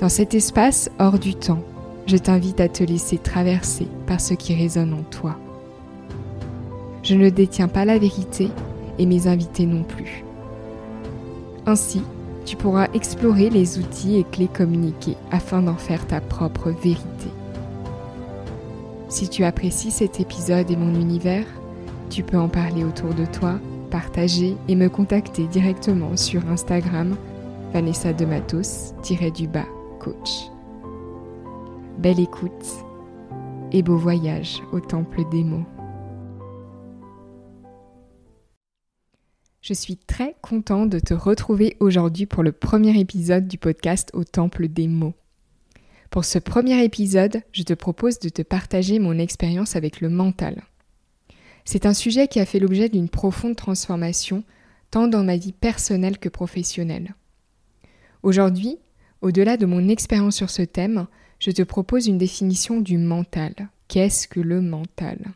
Dans cet espace hors du temps, je t'invite à te laisser traverser par ce qui résonne en toi. Je ne détiens pas la vérité et mes invités non plus. Ainsi, tu pourras explorer les outils et clés communiqués afin d'en faire ta propre vérité. Si tu apprécies cet épisode et mon univers, tu peux en parler autour de toi, partager et me contacter directement sur Instagram Vanessa de du bas coach. Belle écoute et beau voyage au temple des mots. Je suis très content de te retrouver aujourd'hui pour le premier épisode du podcast au temple des mots. Pour ce premier épisode, je te propose de te partager mon expérience avec le mental. C'est un sujet qui a fait l'objet d'une profonde transformation, tant dans ma vie personnelle que professionnelle. Aujourd'hui, au-delà de mon expérience sur ce thème, je te propose une définition du mental. Qu'est-ce que le mental?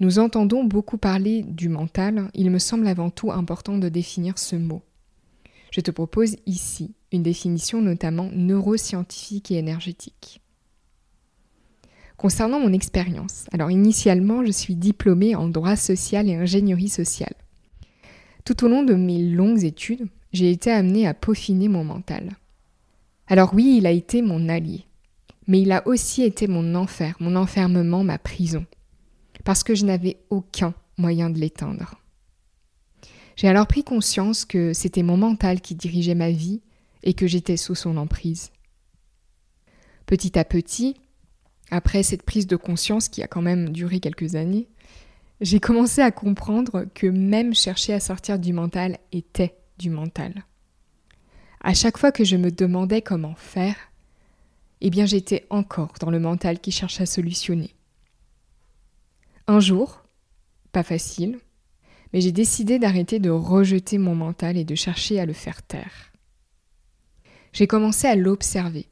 Nous entendons beaucoup parler du mental, il me semble avant tout important de définir ce mot. Je te propose ici une définition notamment neuroscientifique et énergétique. Concernant mon expérience, alors initialement je suis diplômée en droit social et ingénierie sociale. Tout au long de mes longues études, j'ai été amenée à peaufiner mon mental. Alors oui, il a été mon allié, mais il a aussi été mon enfer, mon enfermement, ma prison, parce que je n'avais aucun moyen de l'éteindre. J'ai alors pris conscience que c'était mon mental qui dirigeait ma vie et que j'étais sous son emprise. Petit à petit, après cette prise de conscience qui a quand même duré quelques années, j'ai commencé à comprendre que même chercher à sortir du mental était du mental. À chaque fois que je me demandais comment faire, eh bien j'étais encore dans le mental qui cherche à solutionner. Un jour, pas facile, mais j'ai décidé d'arrêter de rejeter mon mental et de chercher à le faire taire. J'ai commencé à l'observer.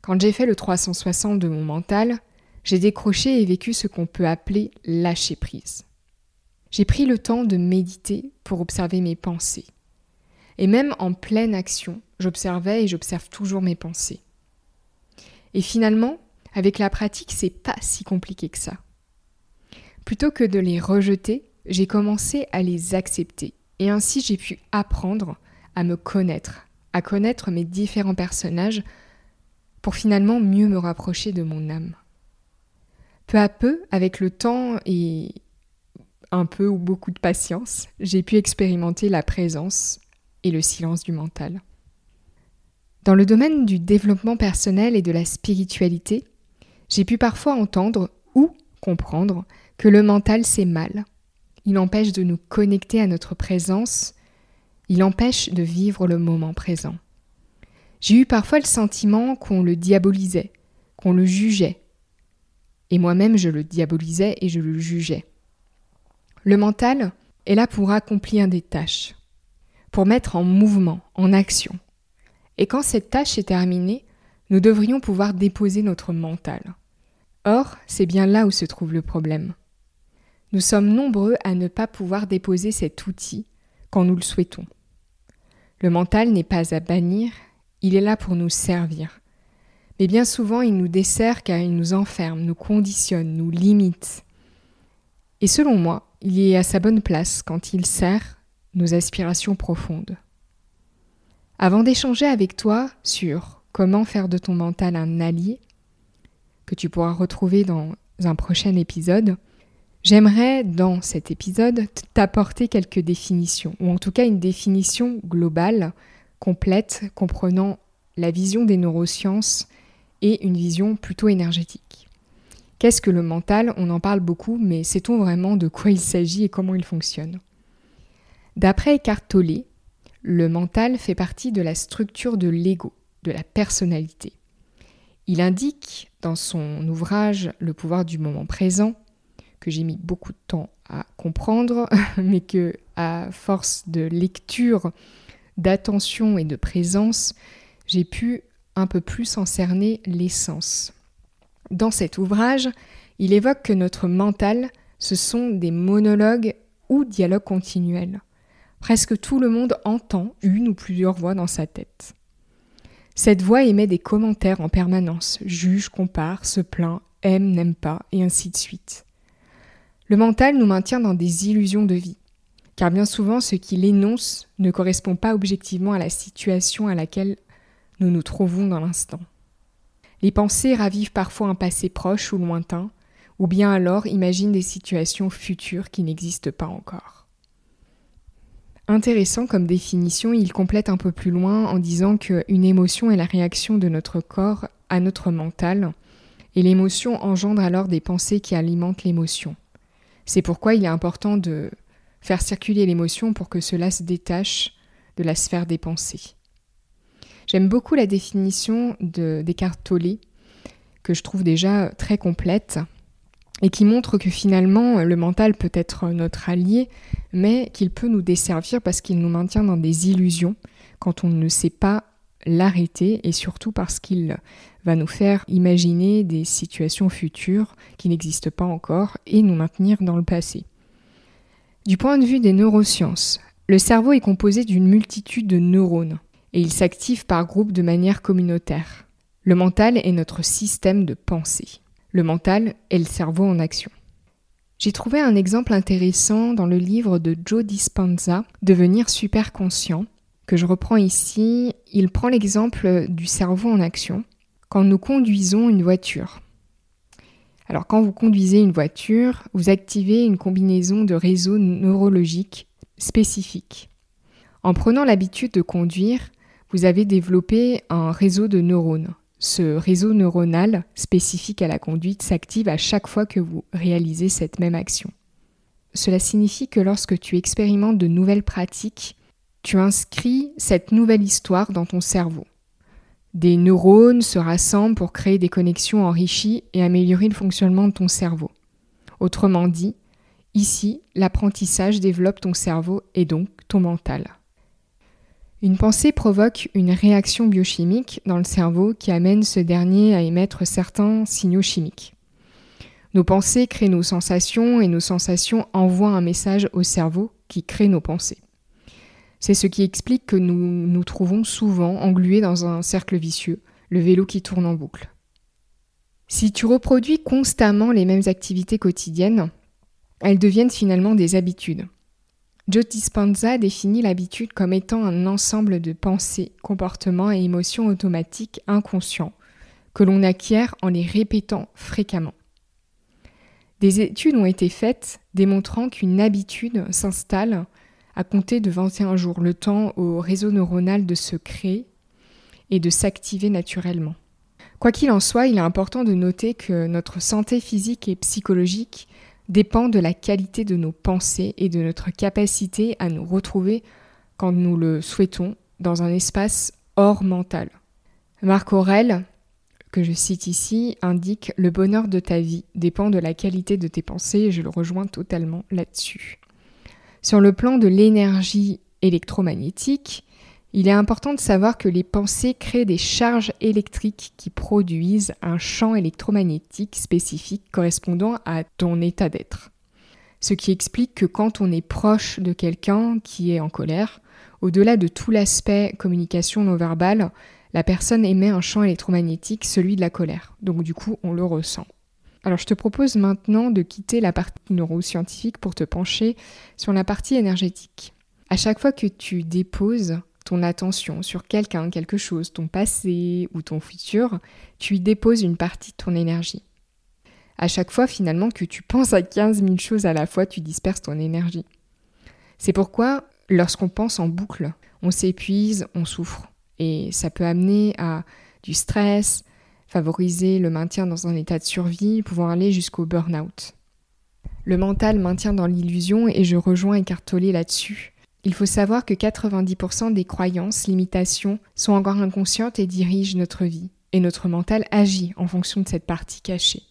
Quand j'ai fait le 360 de mon mental, j'ai décroché et vécu ce qu'on peut appeler lâcher prise. J'ai pris le temps de méditer pour observer mes pensées. Et même en pleine action, j'observais et j'observe toujours mes pensées. Et finalement, avec la pratique, c'est pas si compliqué que ça. Plutôt que de les rejeter, j'ai commencé à les accepter. Et ainsi, j'ai pu apprendre à me connaître, à connaître mes différents personnages pour finalement mieux me rapprocher de mon âme. Peu à peu, avec le temps et un peu ou beaucoup de patience, j'ai pu expérimenter la présence le silence du mental. Dans le domaine du développement personnel et de la spiritualité, j'ai pu parfois entendre ou comprendre que le mental c'est mal. Il empêche de nous connecter à notre présence, il empêche de vivre le moment présent. J'ai eu parfois le sentiment qu'on le diabolisait, qu'on le jugeait. Et moi-même je le diabolisais et je le jugeais. Le mental est là pour accomplir des tâches pour mettre en mouvement, en action. Et quand cette tâche est terminée, nous devrions pouvoir déposer notre mental. Or, c'est bien là où se trouve le problème. Nous sommes nombreux à ne pas pouvoir déposer cet outil quand nous le souhaitons. Le mental n'est pas à bannir, il est là pour nous servir. Mais bien souvent, il nous dessert car il nous enferme, nous conditionne, nous limite. Et selon moi, il est à sa bonne place quand il sert nos aspirations profondes. Avant d'échanger avec toi sur comment faire de ton mental un allié, que tu pourras retrouver dans un prochain épisode, j'aimerais dans cet épisode t'apporter quelques définitions, ou en tout cas une définition globale, complète, comprenant la vision des neurosciences et une vision plutôt énergétique. Qu'est-ce que le mental? On en parle beaucoup, mais sait-on vraiment de quoi il s'agit et comment il fonctionne? D'après Eckhart Tolle, le mental fait partie de la structure de l'ego, de la personnalité. Il indique dans son ouvrage Le pouvoir du moment présent, que j'ai mis beaucoup de temps à comprendre, mais que à force de lecture, d'attention et de présence, j'ai pu un peu plus en cerner l'essence. Dans cet ouvrage, il évoque que notre mental, ce sont des monologues ou dialogues continuels. Presque tout le monde entend une ou plusieurs voix dans sa tête. Cette voix émet des commentaires en permanence, juge, compare, se plaint, aime, n'aime pas, et ainsi de suite. Le mental nous maintient dans des illusions de vie, car bien souvent ce qu'il énonce ne correspond pas objectivement à la situation à laquelle nous nous trouvons dans l'instant. Les pensées ravivent parfois un passé proche ou lointain, ou bien alors imaginent des situations futures qui n'existent pas encore. Intéressant comme définition, il complète un peu plus loin en disant qu'une émotion est la réaction de notre corps à notre mental, et l'émotion engendre alors des pensées qui alimentent l'émotion. C'est pourquoi il est important de faire circuler l'émotion pour que cela se détache de la sphère des pensées. J'aime beaucoup la définition de Descartes Tolle, que je trouve déjà très complète, et qui montre que finalement le mental peut être notre allié, mais qu'il peut nous desservir parce qu'il nous maintient dans des illusions quand on ne sait pas l'arrêter et surtout parce qu'il va nous faire imaginer des situations futures qui n'existent pas encore et nous maintenir dans le passé. Du point de vue des neurosciences, le cerveau est composé d'une multitude de neurones et il s'active par groupe de manière communautaire. Le mental est notre système de pensée. Le mental est le cerveau en action. J'ai trouvé un exemple intéressant dans le livre de Joe Dispenza, Devenir super conscient, que je reprends ici. Il prend l'exemple du cerveau en action quand nous conduisons une voiture. Alors quand vous conduisez une voiture, vous activez une combinaison de réseaux neurologiques spécifiques. En prenant l'habitude de conduire, vous avez développé un réseau de neurones ce réseau neuronal spécifique à la conduite s'active à chaque fois que vous réalisez cette même action. Cela signifie que lorsque tu expérimentes de nouvelles pratiques, tu inscris cette nouvelle histoire dans ton cerveau. Des neurones se rassemblent pour créer des connexions enrichies et améliorer le fonctionnement de ton cerveau. Autrement dit, ici, l'apprentissage développe ton cerveau et donc ton mental. Une pensée provoque une réaction biochimique dans le cerveau qui amène ce dernier à émettre certains signaux chimiques. Nos pensées créent nos sensations et nos sensations envoient un message au cerveau qui crée nos pensées. C'est ce qui explique que nous nous trouvons souvent englués dans un cercle vicieux, le vélo qui tourne en boucle. Si tu reproduis constamment les mêmes activités quotidiennes, elles deviennent finalement des habitudes. Joe Dispenza définit l'habitude comme étant un ensemble de pensées, comportements et émotions automatiques inconscients que l'on acquiert en les répétant fréquemment. Des études ont été faites démontrant qu'une habitude s'installe à compter de 21 jours, le temps au réseau neuronal de se créer et de s'activer naturellement. Quoi qu'il en soit, il est important de noter que notre santé physique et psychologique dépend de la qualité de nos pensées et de notre capacité à nous retrouver quand nous le souhaitons dans un espace hors mental. Marc Aurel, que je cite ici, indique Le bonheur de ta vie dépend de la qualité de tes pensées et je le rejoins totalement là-dessus. Sur le plan de l'énergie électromagnétique, il est important de savoir que les pensées créent des charges électriques qui produisent un champ électromagnétique spécifique correspondant à ton état d'être. Ce qui explique que quand on est proche de quelqu'un qui est en colère, au-delà de tout l'aspect communication non verbale, la personne émet un champ électromagnétique, celui de la colère. Donc du coup, on le ressent. Alors je te propose maintenant de quitter la partie neuroscientifique pour te pencher sur la partie énergétique. À chaque fois que tu déposes ton attention sur quelqu'un, quelque chose, ton passé ou ton futur, tu y déposes une partie de ton énergie. À chaque fois finalement que tu penses à 15 000 choses à la fois, tu disperses ton énergie. C'est pourquoi lorsqu'on pense en boucle, on s'épuise, on souffre. Et ça peut amener à du stress, favoriser le maintien dans un état de survie, pouvant aller jusqu'au burn-out. Le mental maintient dans l'illusion et je rejoins Eckhart là-dessus. Il faut savoir que 90% des croyances, limitations sont encore inconscientes et dirigent notre vie. et notre mental agit en fonction de cette partie cachée.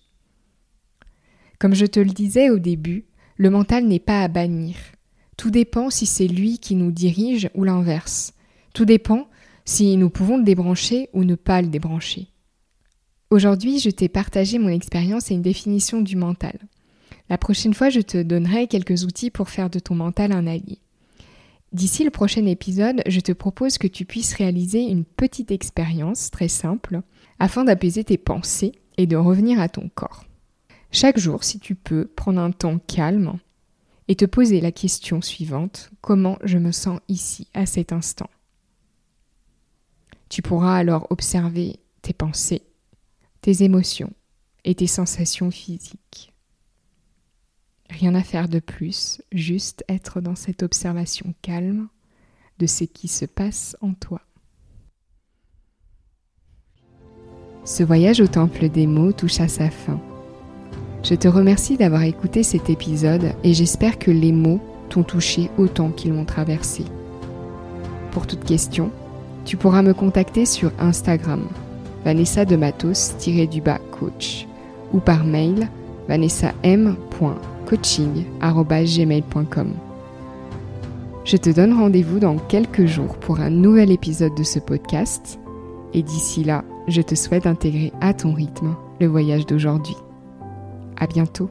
Comme je te le disais au début, le mental n'est pas à bannir. Tout dépend si c'est lui qui nous dirige ou l'inverse. Tout dépend si nous pouvons le débrancher ou ne pas le débrancher. Aujourd'hui, je t'ai partagé mon expérience et une définition du mental. La prochaine fois, je te donnerai quelques outils pour faire de ton mental un allié. D'ici le prochain épisode, je te propose que tu puisses réaliser une petite expérience très simple afin d'apaiser tes pensées et de revenir à ton corps. Chaque jour, si tu peux, prendre un temps calme et te poser la question suivante, comment je me sens ici, à cet instant? Tu pourras alors observer tes pensées, tes émotions et tes sensations physiques. Rien à faire de plus, juste être dans cette observation calme de ce qui se passe en toi. Ce voyage au temple des mots touche à sa fin. Je te remercie d'avoir écouté cet épisode et j'espère que les mots t'ont touché autant qu'ils m'ont traversé. Pour toute question, tu pourras me contacter sur Instagram, Vanessa de Matos-du-bas coach, ou par mail vanessam.coaching.gmail.com. Je te donne rendez-vous dans quelques jours pour un nouvel épisode de ce podcast, et d'ici là, je te souhaite d'intégrer à ton rythme le voyage d'aujourd'hui. À bientôt.